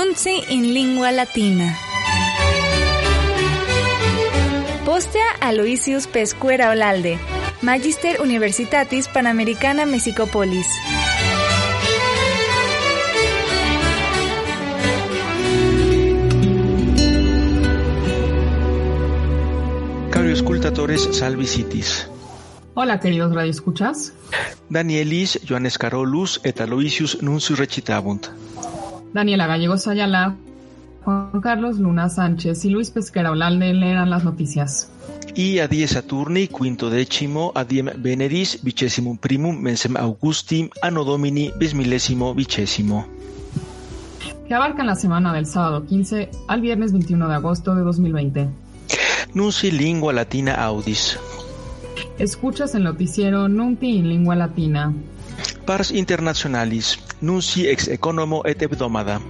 In lingua latina. Postea Aloysius Pescuera Olalde, Magister Universitatis Panamericana Mexicopolis. Caro escultatores salvicitis. Hola queridos radioescuchas. Danielis, Johannes Carolus et Aloysius nuncius recitabunt. Daniela Gallegos Ayala, Juan Carlos Luna Sánchez y Luis Pesquera Olalde leerán las noticias. Y a die Saturni, quinto decimo, adiem Veneris, vicesimum primum, mensem Augustim, anno domini, bismillesimo, vicesimo. Que abarcan la semana del sábado 15 al viernes 21 de agosto de 2020. Nunci lingua latina audis. Escuchas el noticiero Nunti en lengua latina. Pars internationalis, nunci ex economo et hebdomada.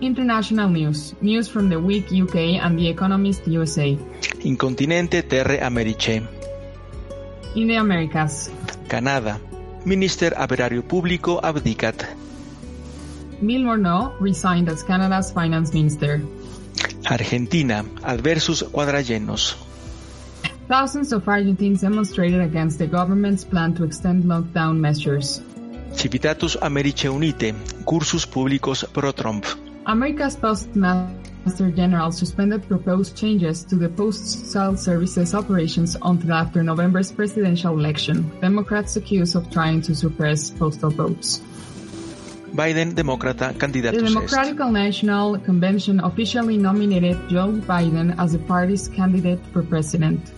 International news. News from the Week UK and The Economist USA. In continente terre Americe. In the Americas. Canada. Minister Averario Público abdicat. Bill Morneau resigned as Canada's finance minister. Argentina. Adversus quadrallenos. Thousands of Argentines demonstrated against the government's plan to extend lockdown measures. Civitatus Americe Unite. Cursus publicos pro Trump. America's Postmaster General suspended proposed changes to the Postal Service's operations until after November's presidential election. Democrats accused of trying to suppress postal votes. Biden Demócrata The. Democratic National Convention officially nominated Joe Biden as the party's candidate for president.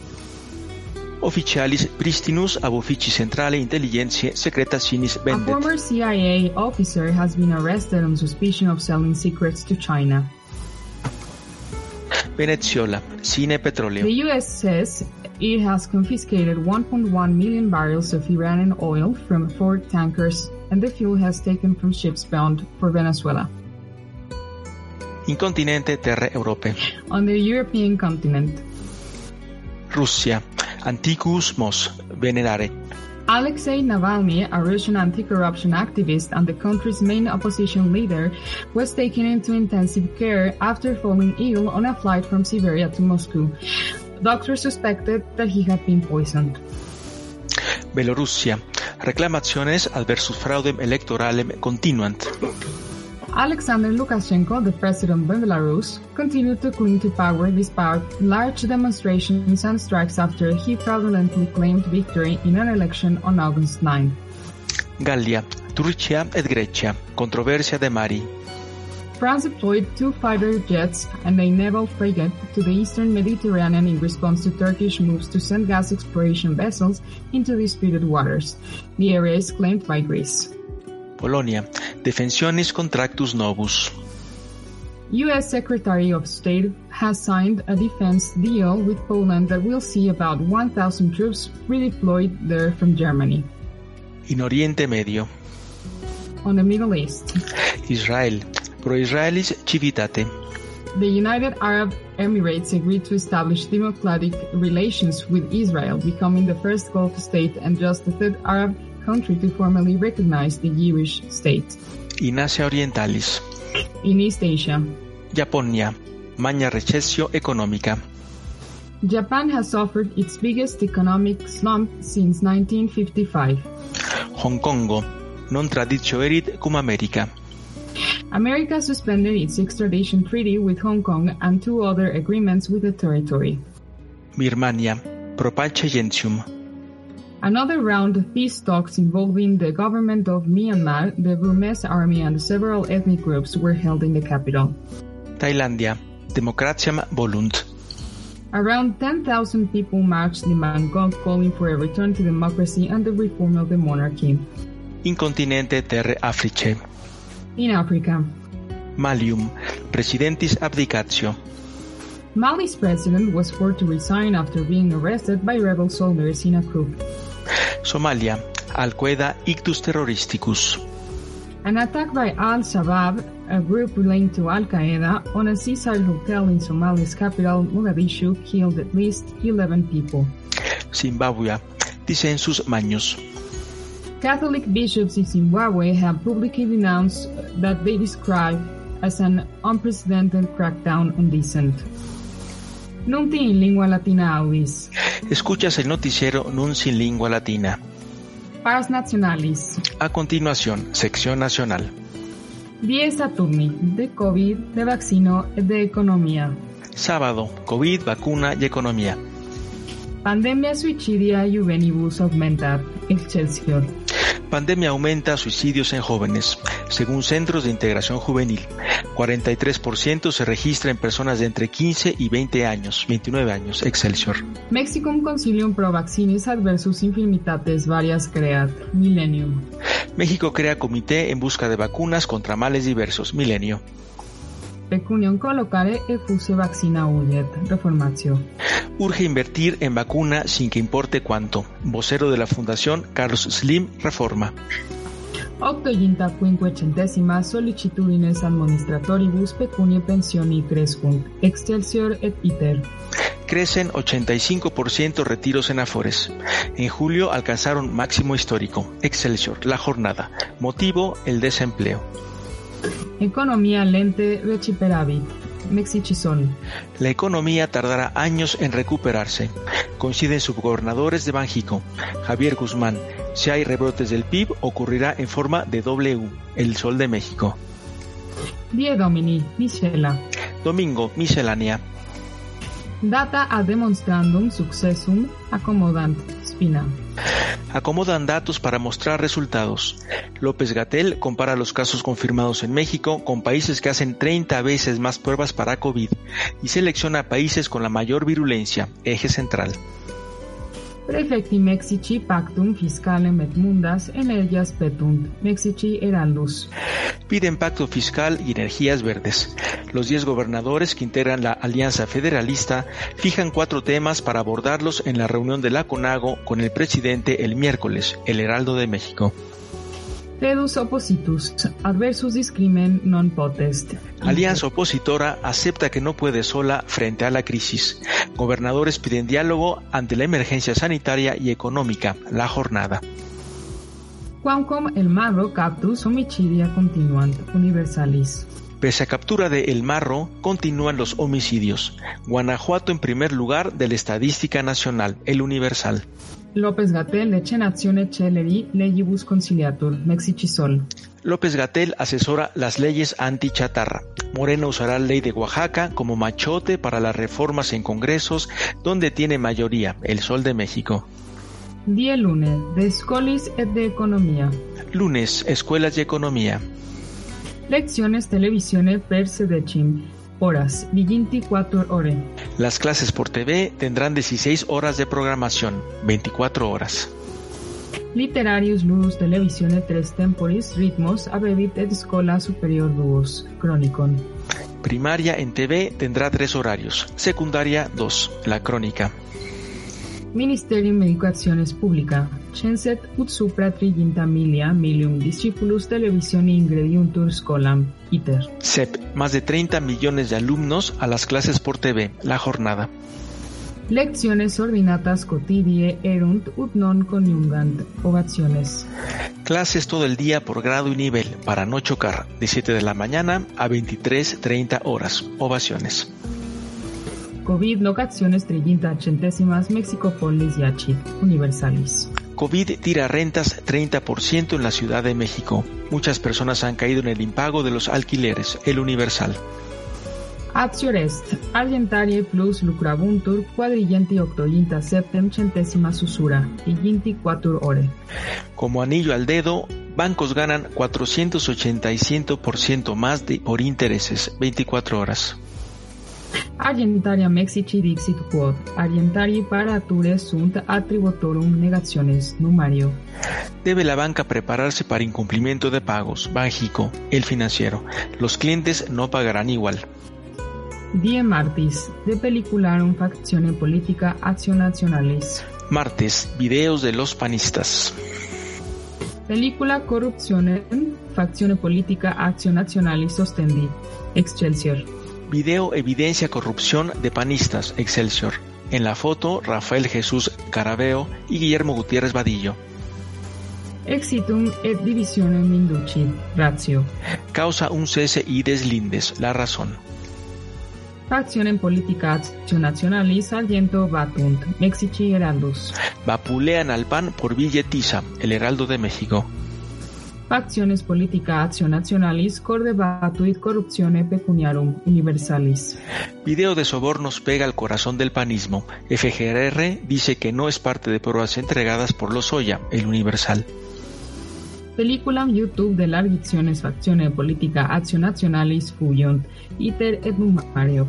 Pristinus ab centrale intelligentiae secretationis A vendet. former CIA officer has been arrested on suspicion of selling secrets to China. Venezuela. Sine petroleo. The U.S. says it has confiscated 1.1 million barrels of Iranian oil from four tankers, and the fuel has taken from ships bound for Venezuela. In continente terre Europe. On the European continent, Russia. Antiquus mos. Venerare. Alexei Navalny, a Russian anti-corruption activist and the country's main opposition leader, was taken into intensive care after falling ill on a flight from Siberia to Moscow. Doctors suspected that he had been poisoned. Belorussia. Reclamationes adversus fraudem electoralem continuant. Alexander Lukashenko, the president of Belarus, continued to cling to power despite large demonstrations and strikes after he fraudulently claimed victory in an election on August 9. Gallia. Turcia et Grecia. Controversia de mari. France deployed two fighter jets and a naval frigate to the eastern Mediterranean in response to Turkish moves to send gas exploration vessels into disputed waters. The area is claimed by Greece. Polonia. Defensionis contractus novus. U.S. Secretary of State has signed a defense deal with Poland that will see about 1,000 troops redeployed there from Germany. In Oriente Medio. On the Middle East, Israel. Pro Israelis civitate. the United Arab Emirates agreed to establish democratic relations with Israel, becoming the first Gulf state and just the third Arab country to formally recognize the Jewish state. In Asia Orientalis. In East Asia, Japonia. Magna recessio economica. Japan has suffered its biggest economic slump since 1955. Hong Kongo. Non traditio erit cum America. America suspended its extradition treaty with Hong Kong and two other agreements with the territory. Birmania. Pro pace gentium. Another round of peace talks involving the government of Myanmar, the Burmese army, and several ethnic groups were held in the capital. Thailandia, Democratiam volunt. Around 10,000 people marched in Bangkok calling for a return to democracy and the reform of the monarchy. In continente terre Africae. In Africa, Malium, Presidentis abdicatio. Mali's president was forced to resign after being arrested by rebel soldiers in a coup. Somalia, Al-Qaeda ictus terroristicus. An attack by Al-Shabaab, a group linked to Al-Qaeda, on a seaside hotel in Somalia's capital, Mogadishu, killed at least 11 people. Zimbabwe, Dissensus Magnus. Catholic bishops in Zimbabwe have publicly denounced that they describe as an unprecedented crackdown on dissent. Nunti in lingua latina audis. Escuchas el noticiero Nunci in Lingua Latina. Pars nationalis. A continuación, sección nacional. Dies Saturni, de COVID, de vaccino e de economía. Sábado, COVID, vacuna y economía. Pandemia suicidia juvenibus augmentat. Excelsior. Pandemia aumenta suicidios en jóvenes. Según Centros de Integración Juvenil, 43% se registra en personas de entre 15 y 20 años, 29 años, Excelsior. Mexicum concilium pro vaccinis adversus infirmitates varias creat. Millennium. México crea comité en busca de vacunas contra males diversos, Milenio. Pecunium collocare e fuse vaccina uyet. Reformatio. Urge invertir en vacuna sin que importe cuánto. Vocero de la Fundación Carlos Slim Reforma. Octoginta quinquecentesima sollicitudines administratoribus pecunie pensioni crescunt. Excelsior et iter. Crecen 85% retiros en Afores. En julio alcanzaron máximo histórico. Excelsior, la jornada. Motivo, el desempleo. Economía lente reciperavit. Mexicisol. La economía tardará años en recuperarse. Coinciden subgobernadores de Banjico. Javier Guzmán. Si hay rebrotes del PIB, ocurrirá en forma de W, el Sol de México. Die Domini. Michela. Domingo, miscelánea. Data ad demonstrandum successum accomodant. Spina. Acomodan datos para mostrar resultados. López Gatel compara los casos confirmados en México con países que hacen 30 veces más pruebas para COVID y selecciona países con la mayor virulencia, eje central. Prefecti Mexici pactum fiscalem et mundas energias petunt. Mexici heraldus. Piden pacto fiscal y energías verdes. Los 10 gobernadores que integran la Alianza Federalista fijan cuatro temas para abordarlos en la reunión de la CONAGO con el presidente el miércoles, el Heraldo de México. Redus oppositus. Adversus discrimen non potest. Alianza opositora acepta que no puede sola frente a la crisis. Gobernadores piden diálogo ante la emergencia sanitaria y económica, la jornada. Quamcom el marro captus homicidia continuant universalis. Pese a captura de El Marro, continúan los homicidios. Guanajuato en primer lugar de la Estadística Nacional, el Universal. López Gatel leche nazione celeri legibus conciliatur. Mexicisol. López Gatel asesora las leyes anti-chatarra. Morena usará ley de Oaxaca como machote para las reformas en congresos donde tiene mayoría, el Sol de México. Die lunes de scolis et de economía. Lunes, Escuelas de Economía. Lecciones televisione per sedecim. Horas. Viginti 4 ore. Las clases por TV tendrán 16 horas de programación, 24 horas. Literarius ludus televisione tres temporis ritmos abebit et scola superior duos. Chronicon. Primaria en TV tendrá tres horarios, secundaria 2, la crónica. Ministerium Educationes Publica. Censet ut supra triginta milia milium discipulus televisioni ingrediuntur scolam. Iter. CEP, más de 30 millones de alumnos a las clases por TV, la jornada. Lecciones ordinatas quotidie erunt ut non coniungant. Ovaciones. Clases todo el día por grado y nivel, para no chocar, de 7 de la mañana a 23.30 horas. Ovaciones. COVID locaciones trillinta centésimas Mexicopolis Yachit Universalis. COVID tira rentas 30% en la Ciudad de México. Muchas personas han caído en el impago de los alquileres, el Universal. Plus lucrabuntur octoginta septem centésima susura, iginti quatur ore. Como anillo al dedo, bancos ganan 485% más de, por intereses, 24 horas. Argentaria Mexici dixit quod, Argentari parature sunt attributorum negaciones, numario. Debe la banca prepararse para incumplimiento de pagos. Banjico, el financiero. Los clientes no pagarán igual. Die Martis, de Pelicularum Factione Politica Acción Nacionalis. Martes, videos de los panistas. Película Corrupzione, Factione Politica Acción Nacionalis Sostendi. Excelsior. Video Evidencia Corrupción de Panistas, Excelsior. En la foto, Rafael Jesús Carabeo y Guillermo Gutiérrez Vadillo. Exitum et divisionem Minducci, Ratio. Causa un cese y deslindes, la razón. Factione Politica Acción Nacionalis Argento Batunt, Mexici Heraldus. Vapulean al PAN por billetiza, el Heraldo de México. Facciones Politica Acción Nacionalis Corde Batuit Corruptione Pecuniarum Universalis. Video de sobornos pega al corazón del panismo. FGR dice que no es parte de pruebas entregadas por Lozoya, el Universal. Película YouTube de largiciones Faccione Politica Acción Nacionalis Fuyon, Iter et Numario.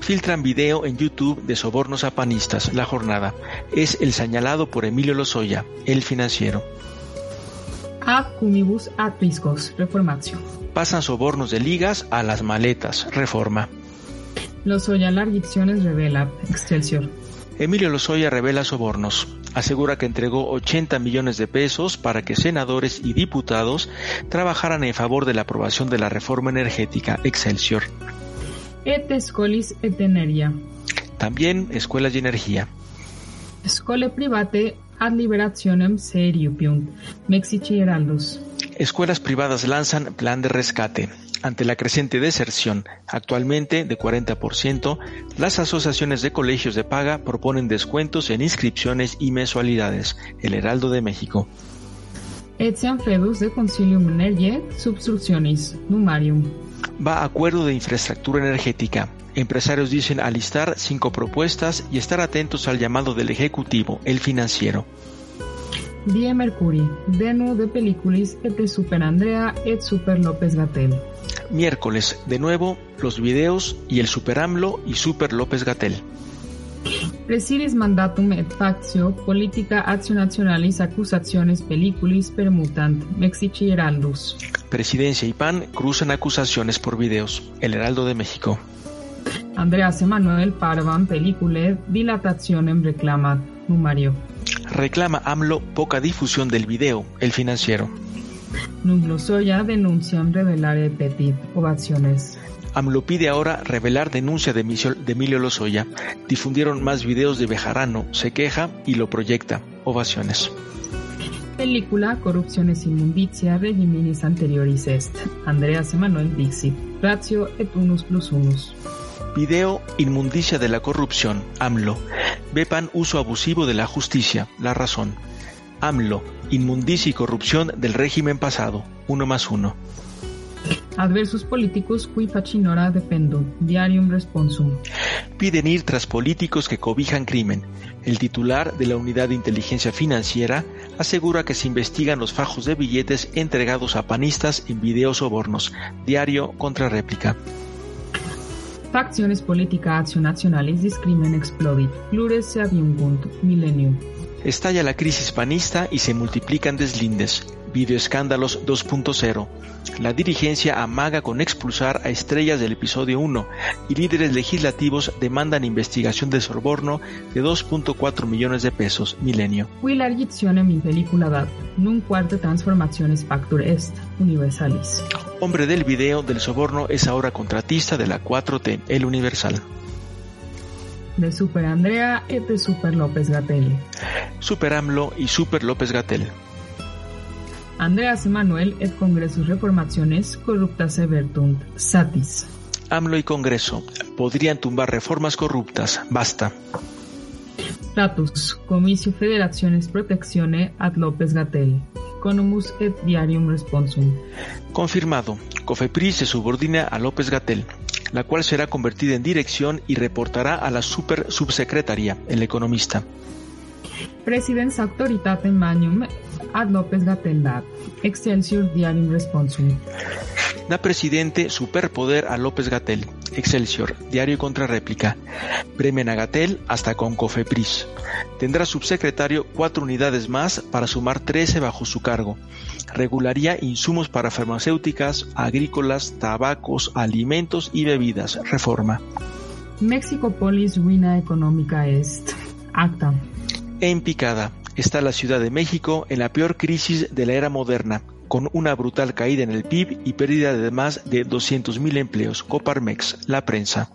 Filtran video en YouTube de sobornos a panistas, La Jornada. Es el señalado por Emilio Lozoya, el financiero. Ad cumibus ad piscos, Reformación. Pasan sobornos de ligas a las maletas, Reforma. Lozoya largiciones revela, Excelsior. Emilio Lozoya revela sobornos. Asegura que entregó 80 millones de pesos para que senadores y diputados trabajaran en favor de la aprobación de la reforma energética Excelsior. Et escolis et energia. También escuelas y energía. Scole private ad liberationem seriupiunt, Mexici Heraldus. Escuelas privadas lanzan plan de rescate. Ante la creciente deserción, actualmente de 40%, las asociaciones de colegios de paga proponen descuentos en inscripciones y mensualidades. El Heraldo de México. Etiam fedus de concilium energie substructionis, numarium. Va acuerdo de infraestructura energética. Empresarios dicen alistar cinco propuestas y estar atentos al llamado del Ejecutivo, el financiero. Die Mercuri, denu de películis et de Super Andrea et Super López Gatel. Miércoles, de nuevo, los videos y el Super AMLO y Super López Gatel. Presides mandatum et factio politica actio nationalis accusationes pelliculis permutant, Mexici Heraldus. Presidencia y PAN cruzan acusaciones por videos. El Heraldo de México. Andreas Emanuel Parvan pellicule dilatationem reclamat, numario. Reclama AMLO poca difusión del video, el financiero. Nunc Lozoya denunciam revelare petit, ovaciones. AMLO pide ahora revelar denuncia de Emilio- Lozoya. Difundieron más videos de Bejarano, se queja y lo proyecta. Ovaciones. Película Corrupciones Immunditia regiminis anterioris est. Andreas Emanuel Dixit. Ratio et unus plus unus. Video Inmundicia de la corrupción, AMLO. Vepan uso abusivo de la justicia, la razón. AMLO, inmundicia y corrupción del régimen pasado, uno más uno. Adversus politicus qui facinora dependunt. Diarium responsum. Piden ir tras políticos que cobijan crimen. El titular de la Unidad de Inteligencia Financiera asegura que se investigan los fajos de billetes entregados a panistas en videos sobornos. Diario contra réplica. Facciones politica actio nationalis discrimen explodit. Plures se aviungunt. Millennium. Estalla la crisis panista y se multiplican deslindes. Videoescándalos 2.0. La dirigencia amaga con expulsar a estrellas del episodio 1 y líderes legislativos demandan investigación de soborno de 2.4 millones de pesos. Milenio. Qui largitionem in pellicula dat. Nun quarte transformationes factur est. Universalis. Hombre del video del soborno es ahora contratista de la 4T, el Universal. De Super Andrea et de Super López Gatelli. Super AMLO y Super López Gatel. Andreas Emanuel et Congressus Reformationes corruptas evertunt. Satis. AMLO y Congreso podrían tumbar reformas corruptas. Basta. Status. Comicio Federaciones Protectione ad López Gatel. Economus et Diarium Responsum. Confirmado. Cofepris se subordina a López Gatel, la cual será convertida en dirección y reportará a la super subsecretaría, el economista. Presidens Auctoritatem Magnum ad López. Excelsior Diarium Responsum. Da presidente superpoder a López Gatel. Excelsior, diario contra réplica. Premian a Gatel hasta con Cofepris. Tendrá subsecretario cuatro unidades más para sumar 13 bajo su cargo. Regularía insumos para farmacéuticas, agrícolas, tabacos, alimentos y bebidas. Reforma. Mexicopolis ruina económica est. Acta. En picada está la Ciudad de México en la peor crisis de la era moderna, con una brutal caída en el PIB y pérdida de más de 200.000 empleos. Coparmex, la prensa.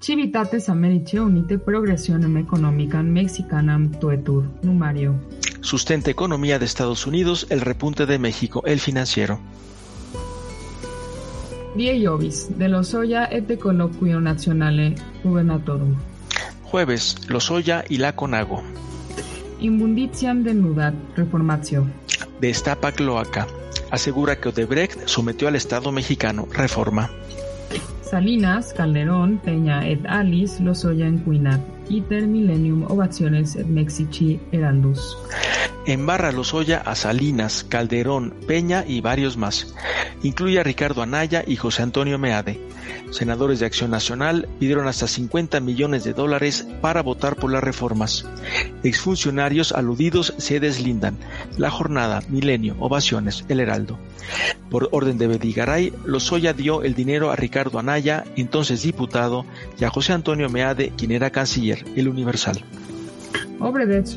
Civitates Americe Unite Progresionem Economicam Mexicanam Tuetur. Numario. Sustenta economía de Estados Unidos, el repunte de México, el financiero. Die Jovis, de Lozoya et de Colloquio Nazionale Gubernatorum. Jueves, Lozoya y la Conago. Imbunditiam denudat reformatio. Destapa cloaca. Asegura que Odebrecht sometió al Estado mexicano. Reforma. Salinas, Calderón, Peña et Alice Lozoya Iter millennium ovaciones Mexici heraldus. Embarra Lozoya a Salinas, Calderón, Peña y varios más. Incluye a Ricardo Anaya y José Antonio Meade. Senadores de Acción Nacional pidieron hasta 50 millones de dólares para votar por las reformas. Exfuncionarios aludidos se deslindan. La jornada, milenio, ovaciones, el heraldo. Por orden de Bedigaray, Lozoya dio el dinero a Ricardo Anaya, entonces diputado, y a José Antonio Meade, quien era canciller, el Universal.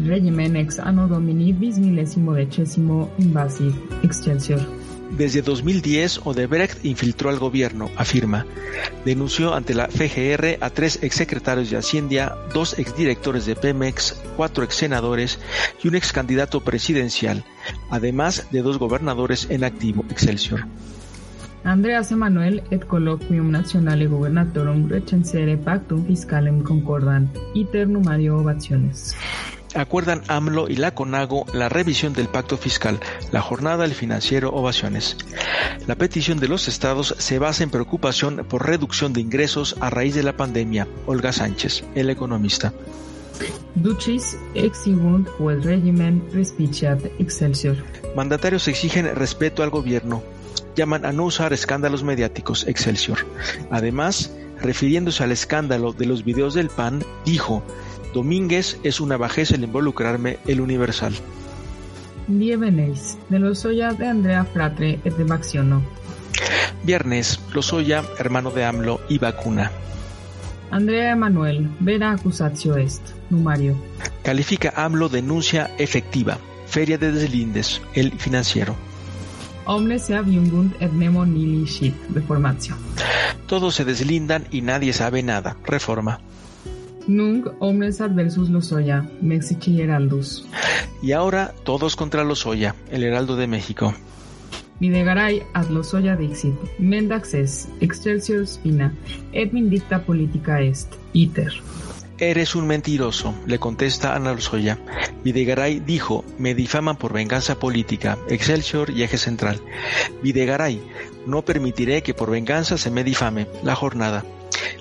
Regimen ex anno domini bis millesimo decesimo invasiv excelsior. Desde 2010, Odebrecht infiltró al gobierno, afirma. Denunció ante la FGR a tres exsecretarios de Hacienda, dos exdirectores de Pemex, cuatro exsenadores y un excandidato presidencial, además de dos gobernadores en activo, Excelsior. Andreas Emanuel et colloquium nationale gubernatorum recensere pactum fiscalem concordant. Iter numario ovaciones. Acuerdan AMLO y la CONAGO la revisión del pacto fiscal, la jornada del financiero ovaciones. La petición de los estados se basa en preocupación por reducción de ingresos a raíz de la pandemia. Olga Sánchez, el economista. Ducis exigunt quod regimen respiciat excelsior. Mandatarios exigen respeto al gobierno. Llaman a no usar escándalos mediáticos, Excelsior. Además, refiriéndose al escándalo de los videos del PAN, dijo, Domínguez es una bajeza el involucrarme el Universal. Viernes, de Lozoya de Andrea Fratre et de Baxiono. Viernes, Lozoya, hermano de AMLO y vacuna. Andrea Emanuel, vera accusatio est. Numario. Califica AMLO denuncia efectiva. Feria de deslindes, el financiero. Omnes se aviungunt et nemo nili shit. Reformatio. Todos se deslindan y nadie sabe nada. Reforma. Nunc omnes adversus Lozoya, Mexici heraldus. Y ahora todos contra Lozoya, el heraldo de México. Videgaray ad Lozoya dixit, mendax es, excelsior spina, et vindicta politica est, iter. Eres un mentiroso, le contesta Ana Lozoya. Videgaray dijo, me difaman por venganza política, Excelsior y eje central. Videgaray, no permitiré que por venganza se me difame, la jornada.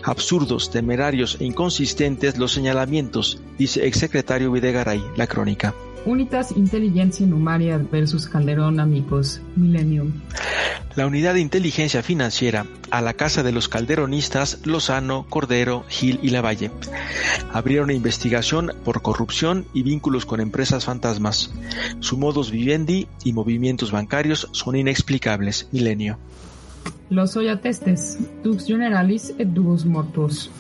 Absurdos, temerarios e inconsistentes los señalamientos, dice exsecretario Videgaray, la crónica. Unitas Intelligencia Numaria versus Calderón Amigos, Millennium. La unidad de inteligencia financiera a la casa de los calderonistas Lozano, Cordero, Gil y Lavalle. Abrieron investigación por corrupción y vínculos con empresas fantasmas. Su modus vivendi y movimientos bancarios son inexplicables. Milenio. Lozoya testes, dux generalis et duos mortos.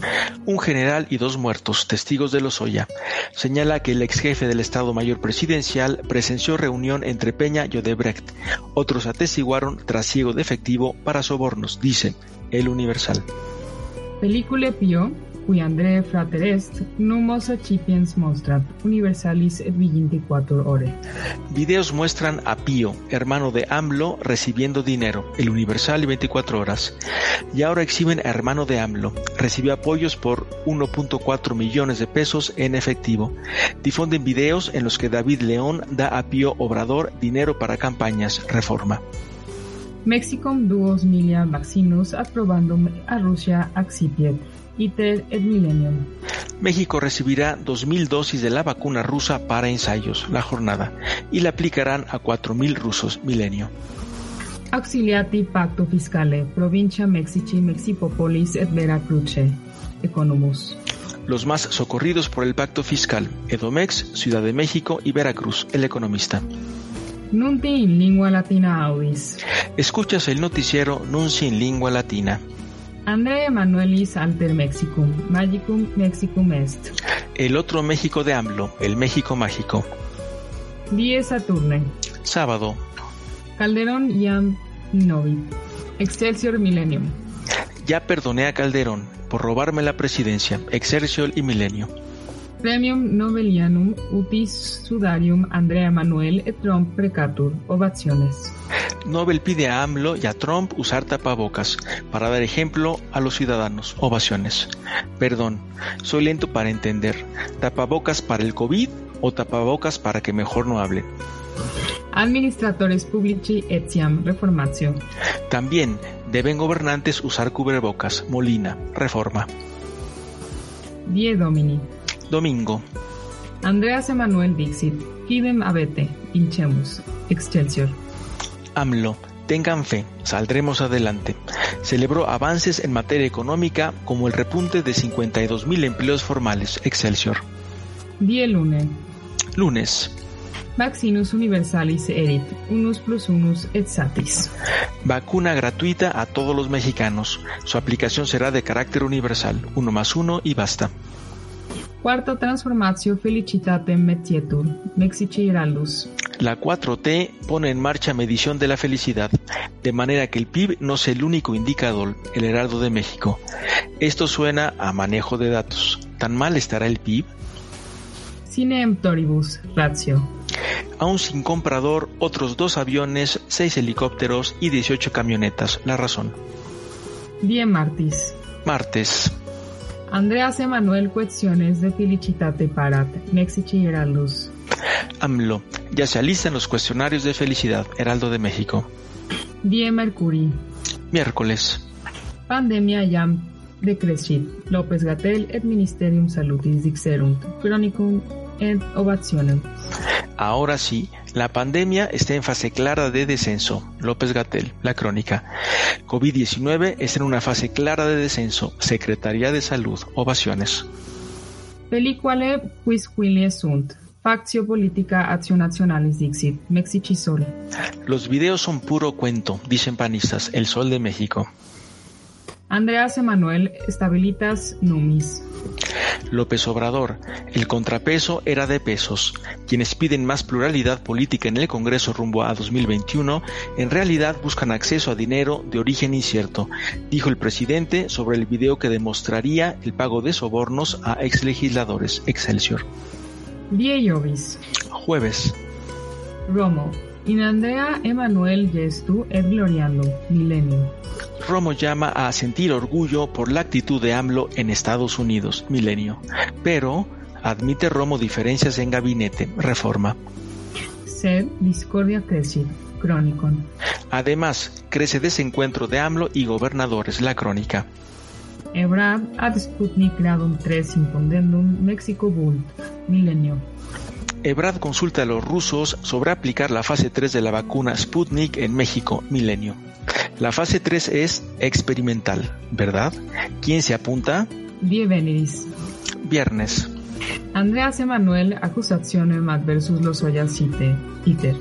Un general y dos muertos, testigos de Lozoya. Señala que el ex jefe del Estado Mayor Presidencial presenció reunión entre Peña y Odebrecht. Otros atestiguaron trasiego de efectivo para sobornos, dice El Universal. Película Pio, cui André frater est, numos accipiens monstrat, universalis et viginti quator ore. Videos muestran a Pío, hermano de AMLO, recibiendo dinero, el Universal y 24 horas. Y ahora exhiben a hermano de AMLO. Recibió apoyos por 1.4 millones de pesos en efectivo. Difunden videos en los que David León da a Pío Obrador dinero para campañas, reforma. Mexicum duos milia vaccinus aprobandum a Rusia accipiet, iter et millennium. México recibirá 2.000 dosis de la vacuna rusa para ensayos, la jornada, y la aplicarán a 4.000 rusos, milenio. Auxiliati pacto fiscale, provincia Mexici, Mexipopolis et Veracruce. Economus. Los más socorridos por el pacto fiscal, Edomex, Ciudad de México y Veracruz, el economista. Nunti in lingua latina audis. Escuchas el noticiero Nunci en lingua latina. Andrea Emanuelis alter Mexicum, magicum Mexicum est. El otro México de AMLO, el México mágico. Die Saturne. Sábado, Calderón iam novit. Excelsior Millennium. ya perdoné a Calderón por robarme la presidencia, Excelsior y Milenio. Premium Nobelianum utis sudarium Andrea Manuel et Trump precatur. Ovaciones. Nobel pide a AMLO y a Trump usar tapabocas para dar ejemplo a los ciudadanos. Ovaciones. Perdón, soy lento para entender. ¿Tapabocas para el COVID o tapabocas para que mejor no hablen? Administratores publici etiam reformatio. También deben gobernantes usar cubrebocas. Molina. Reforma. Die Domini. Domingo. Andreas Emanuel Dixit. Quidem abete. Inchemus. Excelsior. AMLO. Tengan fe, saldremos adelante. Celebró avances en materia económica como el repunte de 52.000 empleos formales. Excelsior. Die Lune. Lunes. Vaccinus universalis erit. Unus plus unus et satis. Vacuna gratuita a todos los mexicanos. Su aplicación será de carácter universal. Uno más uno y basta. Quarta transformatio felicitatem metietur. Mexici heraldus. La 4T pone en marcha medición de la felicidad, de manera que el PIB no sea el único indicador, el heraldo de México. Esto suena a manejo de datos. ¿Tan mal estará el PIB? Sine emptoribus. Ratio. Aún sin comprador, otros dos aviones, seis helicópteros y 18 camionetas. La razón. Die Martis. Martes. Andreas Emanuel Cuestiones de Felicitate Parat. Mexici heraldus. AMLO. Ya se alistan los cuestionarios de felicidad. Heraldo de México. Die Mercuri. Miércoles. Pandemia jam decrescit. López Gatel et Ministerium Salutis dixerunt. Chronicum et ovationem. Ahora sí, la pandemia está en fase clara de descenso. López Gatel, la crónica. COVID-19 está en una fase clara de descenso. Secretaría de Salud, ovaciones. Pelíquale quisquilie sunt. Factio politica actio nationalis dixit. Mexici sol. Los videos son puro cuento, dicen panistas, el sol de México. Andreas Emanuel estabilitas numis. López Obrador, el contrapeso era de pesos. Quienes piden más pluralidad política en el Congreso rumbo a 2021, en realidad buscan acceso a dinero de origen incierto, dijo el presidente sobre el video que demostraría el pago de sobornos a exlegisladores. Excelsior. Die Jovis. Jueves. Romo. In Andrea Emanuel gestu et gloriando. Millennium. Romo llama a sentir orgullo por la actitud de AMLO en Estados Unidos, milenio. Pero admite Romo diferencias en gabinete, reforma. Sed discordia crescit. Chronicon. Además, crece desencuentro de AMLO y gobernadores, la crónica. Ebrad ad Sputnik gradum 3 impondendum Mexico Bull. Milenio. Ebrad consulta a los rusos sobre aplicar la fase 3 de la vacuna Sputnik en México, milenio. La fase 3 es experimental, ¿verdad? ¿Quién se apunta? Die Veneris. Viernes. Andreas Emanuel accusationem adversus Lozoya cite. Iter.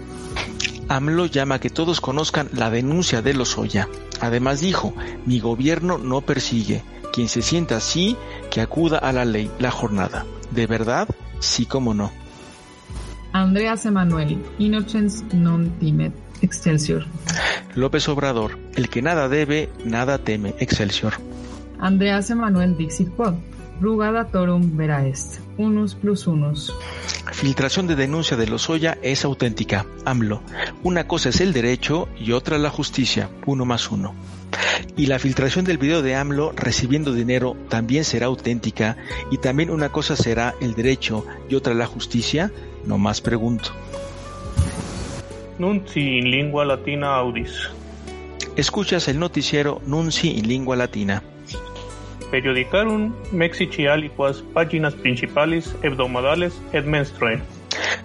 AMLO llama a que todos conozcan la denuncia de Lozoya. Además dijo, mi gobierno no persigue. Quien se sienta así, que acuda a la ley, la jornada. ¿De verdad? Sí, cómo no. Andreas Emanuel. Innocens non timet. Excelsior. López Obrador, el que nada debe, nada teme. Excelsior. Andreas Emanuel Dixit Quod. Rugadatorum vera est. Unus plus unus. Filtración de denuncia de Lozoya es auténtica. AMLO. Una cosa es el derecho y otra la justicia. Uno más uno. Y la filtración del video de AMLO recibiendo dinero también será auténtica y también una cosa será el derecho y otra la justicia. No más pregunto. Nunci in lingua latina audis. Escuchas el noticiero Nunci en lengua latina. Periodicarum Mexici aliquas páginas principales hebdomadales et menstruae.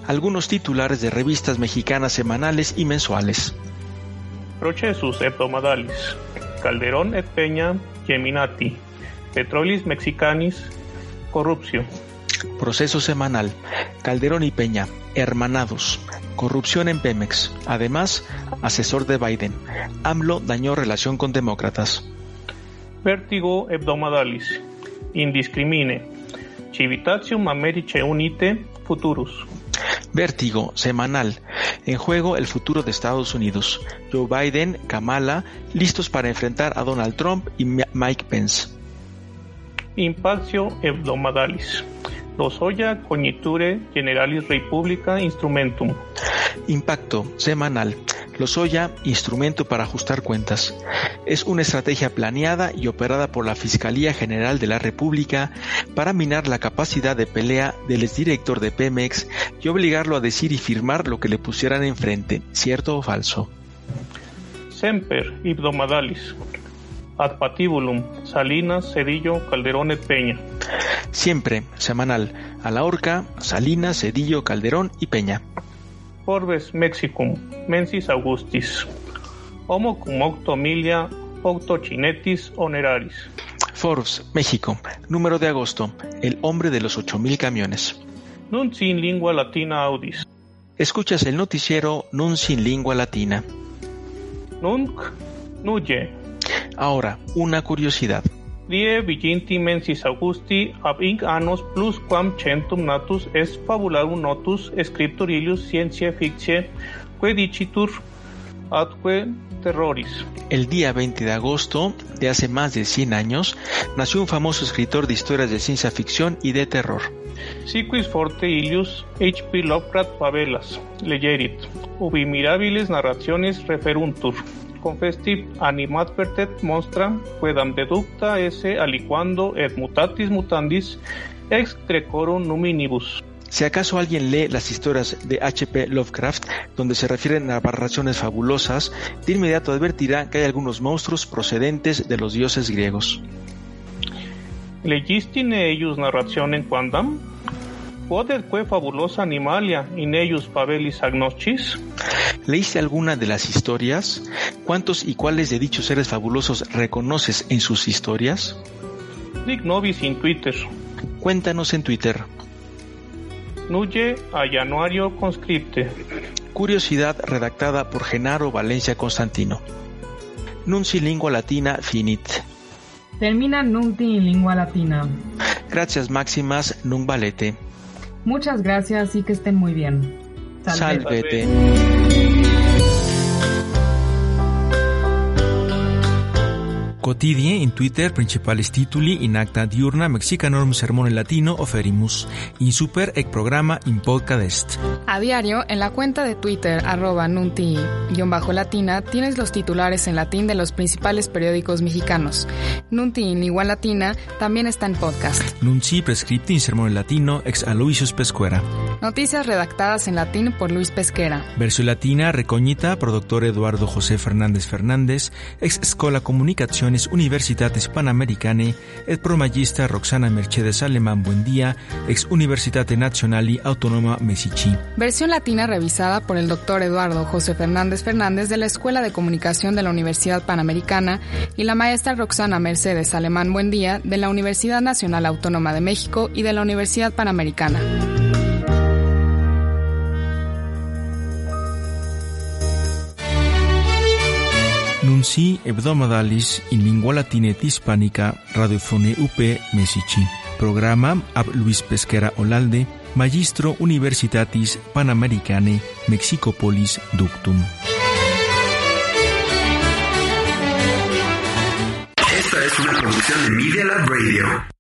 Algunos titulares de revistas mexicanas semanales y mensuales. Procesus hebdomadalis. Calderón et Peña Geminati. Petrolis Mexicanis. Corrupción. Proceso semanal. Calderón y Peña, hermanados. Corrupción en Pemex. Además, asesor de Biden. AMLO dañó relación con demócratas. Vértigo hebdomadalis. Indiscrimine. Civitatium Americae Unite Futurus. Vértigo, semanal. En juego el futuro de Estados Unidos. Joe Biden, Kamala, listos para enfrentar a Donald Trump y Mike Pence. Impactio hebdomadalis. Lozoya Cogniture Generalis Republica Instrumentum. Impacto semanal. Lozoya, instrumento para ajustar cuentas. Es una estrategia planeada y operada por la Fiscalía General de la República para minar la capacidad de pelea del exdirector de Pemex y obligarlo a decir y firmar lo que le pusieran enfrente, cierto o falso. Semper Ibdomadalis. Ad patibulum, Salinas, Cedillo, Calderón et Peña. Siempre, semanal, a la horca, Salinas, Cedillo, Calderón y Peña. Forbes Mexicum, Mensis Augustis. Homo cum octo milia, octo chinetis honeraris. Forbes, México, número de agosto, el hombre de los 8000 camiones. Nunci in lingua latina audis. Escuchas el noticiero Nunci in lingua latina. Nunc, nuye. Ahora, una curiosidad. Die viginti mensis Augusti ab inc annos plus quam centum natus est fabularum notus scriptur ilius scientiae fictiae que dicitur atque terroris. El día 20 de agosto de hace más de 100 años nació un famoso escritor de historias de ciencia ficción y de terror. Siquis forte ilius H.P. Lovecraft favelas legerit, ubi mirabiles narraciones referuntur confesti animadvertet monstra quedam deducta esse aliquando et mutatis mutandis ex grecorum numinibus. Si acaso alguien lee las historias de H.P. Lovecraft, donde se refieren a narraciones fabulosas, de inmediato advertirá que hay algunos monstruos procedentes de los dioses griegos. Legistine eius narrationem quandam? Podet que fabulosa animalia in eius fabelis agnoscis? ¿Leíste alguna de las historias? ¿Cuántos y cuáles de dichos seres fabulosos reconoces en sus historias? Dic nobis in Twitter. Cuéntanos en Twitter. Nuye a Januario Conscripte. Curiosidad redactada por Genaro Valencia Constantino. Nunci lingua latina finit. Termina Nunti en lengua latina. Gracias máximas nunc valete. Muchas gracias y que estén muy bien. Salvete. Cotidie in Twitter principales tituli in acta diurna mexicanorum sermone latino oferimus, in super ec programa in podcast. A diario, en la cuenta de Twitter, arroba nunti-latina, tienes los titulares en latín de los principales periódicos mexicanos. Nunti in lingua latina también está en podcast. Nunci prescripti in sermone latino ex Aloysius Pescuera. Noticias redactadas en latín por Luis Pesquera. Versión latina recognita por doctor Eduardo José Fernández Fernández, ex Escola Universitates Panamericane, et pro magista Roxana Mercedes Alemán Buendía, ex Universitate Nazionali Autonoma Mesici. Versión latina revisada por el doctor Eduardo José Fernández Fernández de la Escuela de Comunicación de la Universidad Panamericana y la maestra Roxana Mercedes Alemán Buendía de la Universidad Nacional Autónoma de México y de la Universidad Panamericana. Nunci hebdomadalis in lingua latina et hispanica radiofone UP Mesici. Programa ab Luis Pesquera Olalde, Magistro Universitatis Panamericane Mexicopolis Ductum. Esta es una producción de Media Lab Radio.